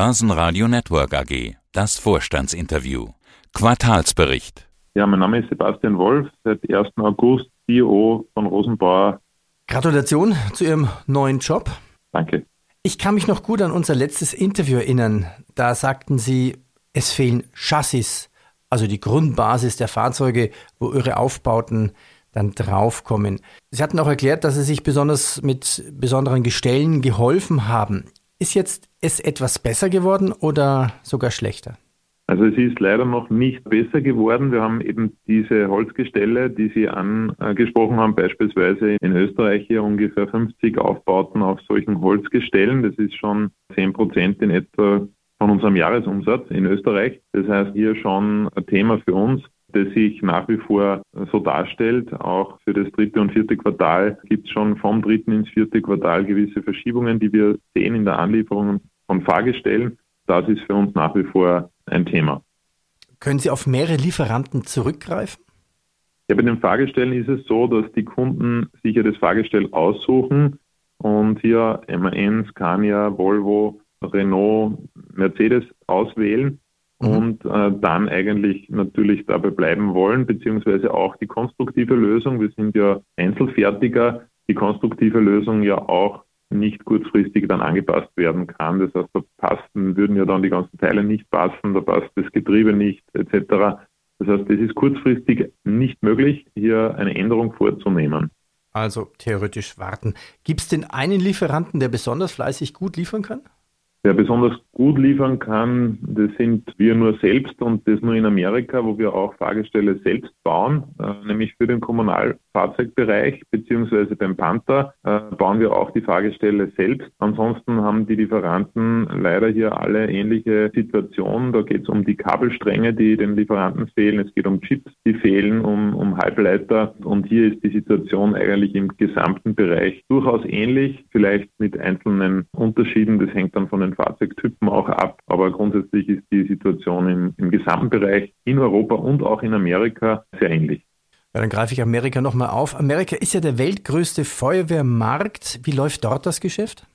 Börsenradio Network AG. Das Vorstandsinterview. Quartalsbericht. Ja, mein Name ist Sebastian Wolf, seit 1. August CEO von Rosenbauer. Gratulation zu Ihrem neuen Job. Danke. Ich kann mich noch gut an unser letztes Interview erinnern. Da sagten Sie, es fehlen Chassis, also die Grundbasis der Fahrzeuge, wo Ihre Aufbauten dann draufkommen. Sie hatten auch erklärt, dass Sie sich besonders mit besonderen Gestellen geholfen haben. Ist jetzt es etwas besser geworden oder sogar schlechter? Also es ist leider noch nicht besser geworden. Wir haben eben diese Holzgestelle, die Sie angesprochen haben, beispielsweise in Österreich hier ungefähr 50 Aufbauten auf solchen Holzgestellen. Das ist schon 10 Prozent in etwa von unserem Jahresumsatz in Österreich. Das heißt, hier schon ein Thema für uns das sich nach wie vor so darstellt. Auch für das dritte und vierte Quartal gibt es schon vom dritten ins vierte Quartal gewisse Verschiebungen, die wir sehen in der Anlieferung von Fahrgestellen. Das ist für uns nach wie vor ein Thema. Können Sie auf mehrere Lieferanten zurückgreifen? Ja, bei den Fahrgestellen ist es so, dass die Kunden sich ja das Fahrgestell aussuchen und hier MAN, Scania, Volvo, Renault, Mercedes auswählen mhm. und äh, dann eigentlich natürlich dabei bleiben wollen, beziehungsweise auch die konstruktive Lösung. Wir sind ja Einzelfertiger, die konstruktive Lösung ja auch nicht kurzfristig dann angepasst werden kann. Das heißt, da passen, würden ja dann die ganzen Teile nicht passen, da passt das Getriebe nicht, etc. Das heißt, es ist kurzfristig nicht möglich, hier eine Änderung vorzunehmen. Also theoretisch warten. Gibt es denn einen Lieferanten, der besonders fleißig gut liefern kann? Wer besonders gut liefern kann, das sind wir nur selbst und das nur in Amerika, wo wir auch Fahrgestelle selbst bauen, äh, nämlich für den Kommunalfahrzeugbereich beziehungsweise beim Panther äh, bauen wir auch die Fahrgestelle selbst. Ansonsten haben die Lieferanten leider hier alle ähnliche Situationen. Da geht es um die Kabelstränge, die den Lieferanten fehlen. Es geht um Chips, die fehlen, um, um Halbleiter. Und hier ist die Situation eigentlich im gesamten Bereich durchaus ähnlich, vielleicht mit einzelnen Unterschieden. Das hängt dann von den Fahrzeugtypen auch ab. Aber grundsätzlich ist die Situation im, im gesamten Bereich in Europa und auch in Amerika sehr ähnlich. Ja, dann greife ich Amerika nochmal auf. Amerika ist ja der weltgrößte Feuerwehrmarkt. Wie läuft dort das Geschäft?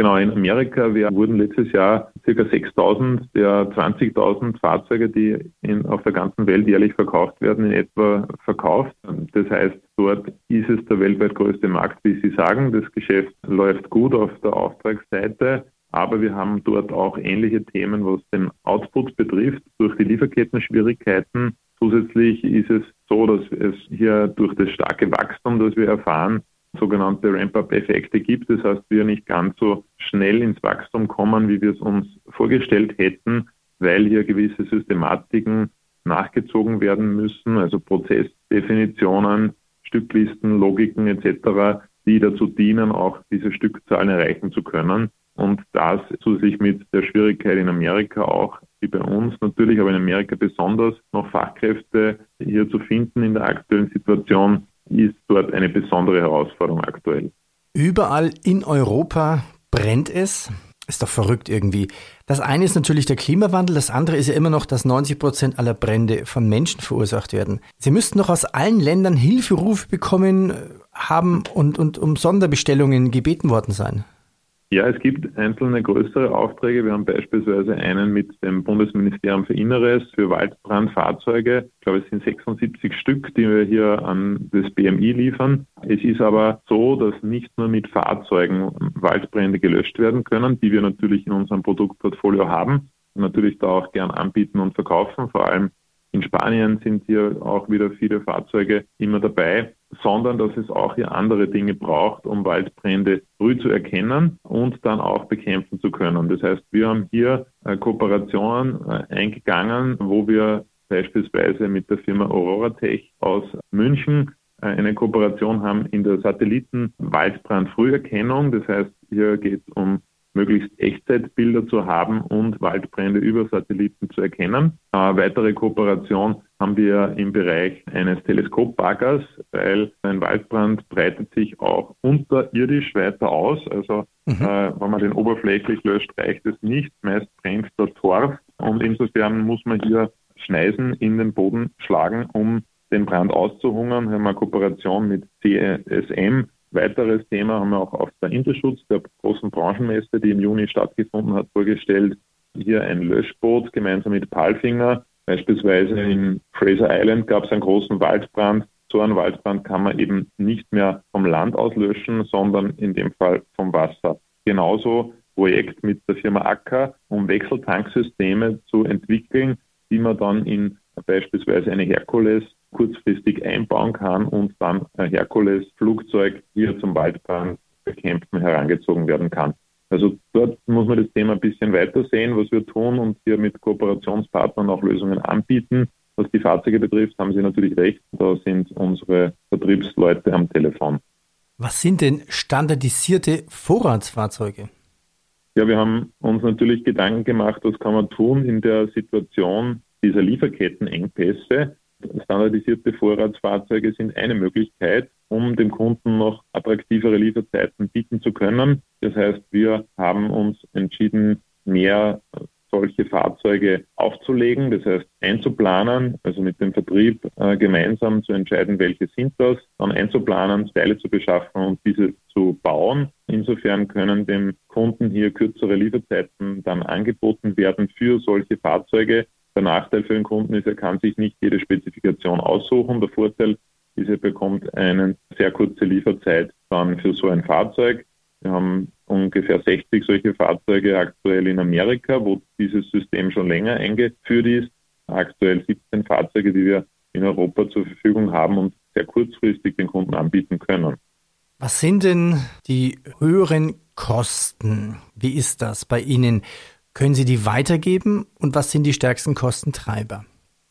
Genau, in Amerika wir wurden letztes Jahr ca. 6.000 der 20.000 Fahrzeuge, die in, auf der ganzen Welt jährlich verkauft werden, in etwa verkauft. Das heißt, dort ist es der weltweit größte Markt, wie Sie sagen. Das Geschäft läuft gut auf der Auftragsseite. Aber wir haben dort auch ähnliche Themen, was den Output betrifft, durch die Lieferketten-Schwierigkeiten. Zusätzlich ist es so, dass es hier durch das starke Wachstum, das wir erfahren, sogenannte Ramp-up-Effekte gibt. Das heißt, wir nicht ganz so schnell ins Wachstum kommen, wie wir es uns vorgestellt hätten, weil hier gewisse Systematiken nachgezogen werden müssen, also Prozessdefinitionen, Stücklisten, Logiken etc., die dazu dienen, auch diese Stückzahlen erreichen zu können. Und das zusätzlich mit der Schwierigkeit in Amerika auch, wie bei uns natürlich, aber in Amerika besonders, noch Fachkräfte hier zu finden in der aktuellen Situation, ist dort eine besondere Herausforderung aktuell. Überall in Europa brennt es. Ist doch verrückt irgendwie. Das eine ist natürlich der Klimawandel, das andere ist ja immer noch, dass 90 Prozent aller Brände von Menschen verursacht werden. Sie müssten noch aus allen Ländern Hilferufe bekommen haben und, und um Sonderbestellungen gebeten worden sein. Ja, es gibt einzelne größere Aufträge. Wir haben beispielsweise einen mit dem Bundesministerium für Inneres für Waldbrandfahrzeuge. Ich glaube, es sind 76 Stück, die wir hier an das BMI liefern. Es ist aber so, dass nicht nur mit Fahrzeugen Waldbrände gelöscht werden können, die wir natürlich in unserem Produktportfolio haben und natürlich da auch gern anbieten und verkaufen, vor allem in Spanien sind hier auch wieder viele Fahrzeuge immer dabei, sondern dass es auch hier andere Dinge braucht, um Waldbrände früh zu erkennen und dann auch bekämpfen zu können. Das heißt, wir haben hier äh, Kooperationen äh, eingegangen, wo wir beispielsweise mit der Firma Aurora Tech aus München äh, eine Kooperation haben in der Satelliten-Waldbrandfrüherkennung. Das heißt, hier geht es um möglichst Echtzeitbilder zu haben und Waldbrände über Satelliten zu erkennen. Eine weitere Kooperation haben wir im Bereich eines Teleskopbaggers, weil ein Waldbrand breitet sich auch unterirdisch weiter aus. Also mhm. äh, wenn man den oberflächlich löscht, reicht es nicht. Meist brennt der Torf und insofern muss man hier Schneisen in den Boden schlagen, um den Brand auszuhungern. Wir haben eine Kooperation mit CSM, Weiteres Thema haben wir auch auf der Interschutz, der großen Branchenmesse, die im Juni stattgefunden hat, vorgestellt. hier ein Löschboot gemeinsam mit Palfinger. Beispielsweise in Fraser Island gab es einen großen Waldbrand. So einen Waldbrand kann man eben nicht mehr vom Land aus löschen, sondern in dem Fall vom Wasser. Genauso Projekt mit der Firma Acker, um Wechseltanksysteme zu entwickeln, die man dann in beispielsweise eine Herkules kurzfristig einbauen kann und dann ein Herkules-Flugzeug hier zum Waldbrand bekämpfen herangezogen werden kann. Also dort muss man das Thema ein bisschen weiter sehen, was wir tun und hier mit Kooperationspartnern auch Lösungen anbieten. Was die Fahrzeuge betrifft, haben Sie natürlich recht. Da sind unsere Vertriebsleute am Telefon. Was sind denn standardisierte Vorratsfahrzeuge? Ja, wir haben uns natürlich Gedanken gemacht, was kann man tun in der Situation dieser Lieferkettenengpässe. Standardisierte Vorratsfahrzeuge sind eine Möglichkeit, um dem Kunden noch attraktivere Lieferzeiten bieten zu können. Das heißt, wir haben uns entschieden, mehr solche Fahrzeuge aufzulegen, das heißt einzuplanen, also mit dem Vertrieb äh, gemeinsam zu entscheiden, welche sind das, dann einzuplanen, Teile zu beschaffen und diese zu bauen. Insofern können dem Kunden hier kürzere Lieferzeiten dann angeboten werden für solche Fahrzeuge. Der Nachteil für den Kunden ist, er kann sich nicht jede Spezifikation aussuchen. Der Vorteil ist, er bekommt eine sehr kurze Lieferzeit dann für so ein Fahrzeug. Wir haben ungefähr 60 solche Fahrzeuge aktuell in Amerika, wo dieses System schon länger eingeführt ist. Aktuell 17 Fahrzeuge, die wir in Europa zur Verfügung haben und sehr kurzfristig den Kunden anbieten können. Was sind denn die höheren Kosten? Wie ist das bei Ihnen? Können Sie die weitergeben und was sind die stärksten Kostentreiber?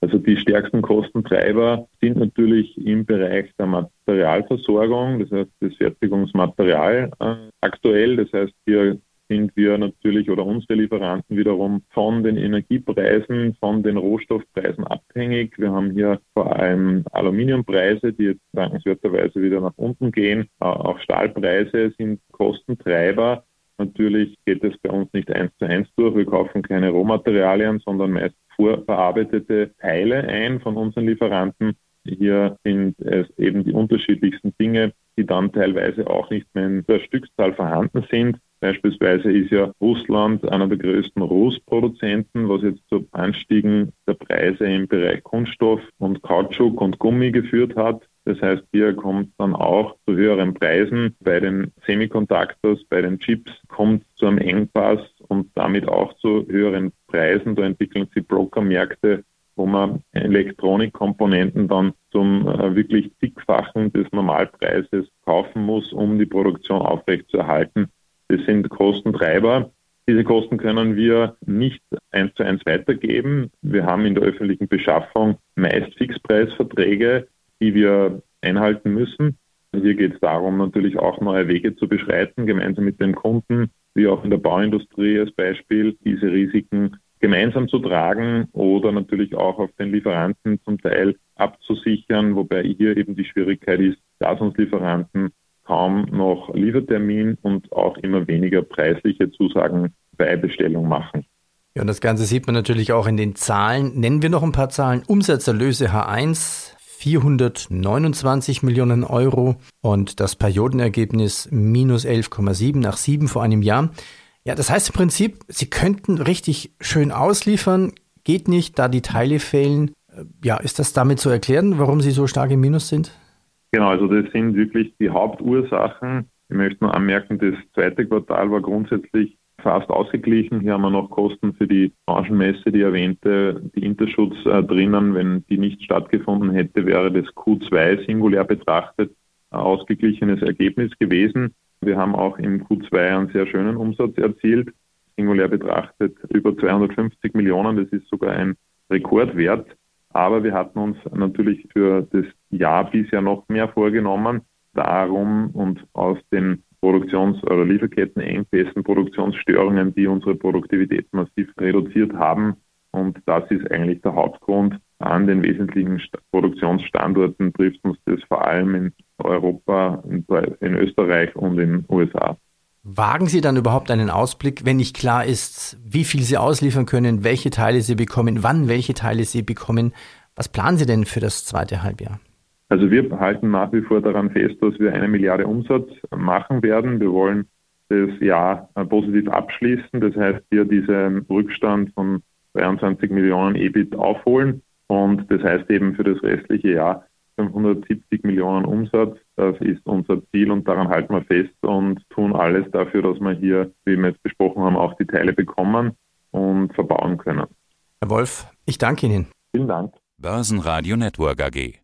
Also die stärksten Kostentreiber sind natürlich im Bereich der Materialversorgung, das heißt das Fertigungsmaterial äh, aktuell. Das heißt, hier sind wir natürlich oder unsere Lieferanten wiederum von den Energiepreisen, von den Rohstoffpreisen abhängig. Wir haben hier vor allem Aluminiumpreise, die jetzt dankenswerterweise wieder nach unten gehen. Äh, auch Stahlpreise sind Kostentreiber. Natürlich geht es bei uns nicht eins zu eins durch. Wir kaufen keine Rohmaterialien, sondern meist vorverarbeitete Teile ein von unseren Lieferanten. Hier sind es eben die unterschiedlichsten Dinge, die dann teilweise auch nicht mehr in der Stückzahl vorhanden sind. Beispielsweise ist ja Russland einer der größten Rußproduzenten, was jetzt zu Anstiegen der Preise im Bereich Kunststoff und Kautschuk und Gummi geführt hat. Das heißt, hier kommt dann auch zu höheren Preisen. Bei den Semiconductors, bei den Chips kommt zu einem Engpass und damit auch zu höheren Preisen. Da entwickeln sich Brokermärkte, wo man Elektronikkomponenten dann zum äh, wirklich zigfachen des Normalpreises kaufen muss, um die Produktion aufrechtzuerhalten. Das sind Kostentreiber. Diese Kosten können wir nicht eins zu eins weitergeben. Wir haben in der öffentlichen Beschaffung meist Fixpreisverträge, die wir einhalten müssen. Hier geht es darum, natürlich auch neue Wege zu beschreiten, gemeinsam mit den Kunden, wie auch in der Bauindustrie als Beispiel, diese Risiken gemeinsam zu tragen oder natürlich auch auf den Lieferanten zum Teil abzusichern, wobei hier eben die Schwierigkeit ist, dass uns Lieferanten kaum noch Liefertermin und auch immer weniger preisliche Zusagen bei Bestellung machen. Ja, und das Ganze sieht man natürlich auch in den Zahlen. Nennen wir noch ein paar Zahlen. Umsatzerlöse H1 429 Millionen Euro und das Periodenergebnis minus 11,7 nach 7 vor einem Jahr. Ja, das heißt im Prinzip, Sie könnten richtig schön ausliefern, geht nicht, da die Teile fehlen. Ja, ist das damit zu erklären, warum Sie so stark im Minus sind? Genau, also das sind wirklich die Hauptursachen. Ich möchte nur anmerken, das zweite Quartal war grundsätzlich fast ausgeglichen. Hier haben wir noch Kosten für die Branchenmesse, die erwähnte, die Interschutz äh, drinnen. Wenn die nicht stattgefunden hätte, wäre das Q2 singulär betrachtet ein ausgeglichenes Ergebnis gewesen. Wir haben auch im Q2 einen sehr schönen Umsatz erzielt, singulär betrachtet über 250 Millionen. Das ist sogar ein Rekordwert. Aber wir hatten uns natürlich für das Jahr bisher noch mehr vorgenommen. Darum und aus den Produktions- oder Lieferkettenengpässen, Produktionsstörungen, die unsere Produktivität massiv reduziert haben. Und das ist eigentlich der Hauptgrund. An den wesentlichen Produktionsstandorten trifft uns das vor allem in Europa, in Österreich und in den USA. Wagen Sie dann überhaupt einen Ausblick, wenn nicht klar ist, wie viel Sie ausliefern können, welche Teile Sie bekommen, wann welche Teile Sie bekommen? Was planen Sie denn für das zweite Halbjahr? Also wir halten nach wie vor daran fest, dass wir eine Milliarde Umsatz machen werden. Wir wollen das Jahr positiv abschließen. Das heißt, wir diesen Rückstand von 23 Millionen EBIT aufholen. Und das heißt eben für das restliche Jahr 570 Millionen Umsatz. Das ist unser Ziel und daran halten wir fest und tun alles dafür, dass wir hier, wie wir jetzt besprochen haben, auch die Teile bekommen und verbauen können. Herr Wolf, ich danke Ihnen. Vielen Dank. Börsenradio Network AG.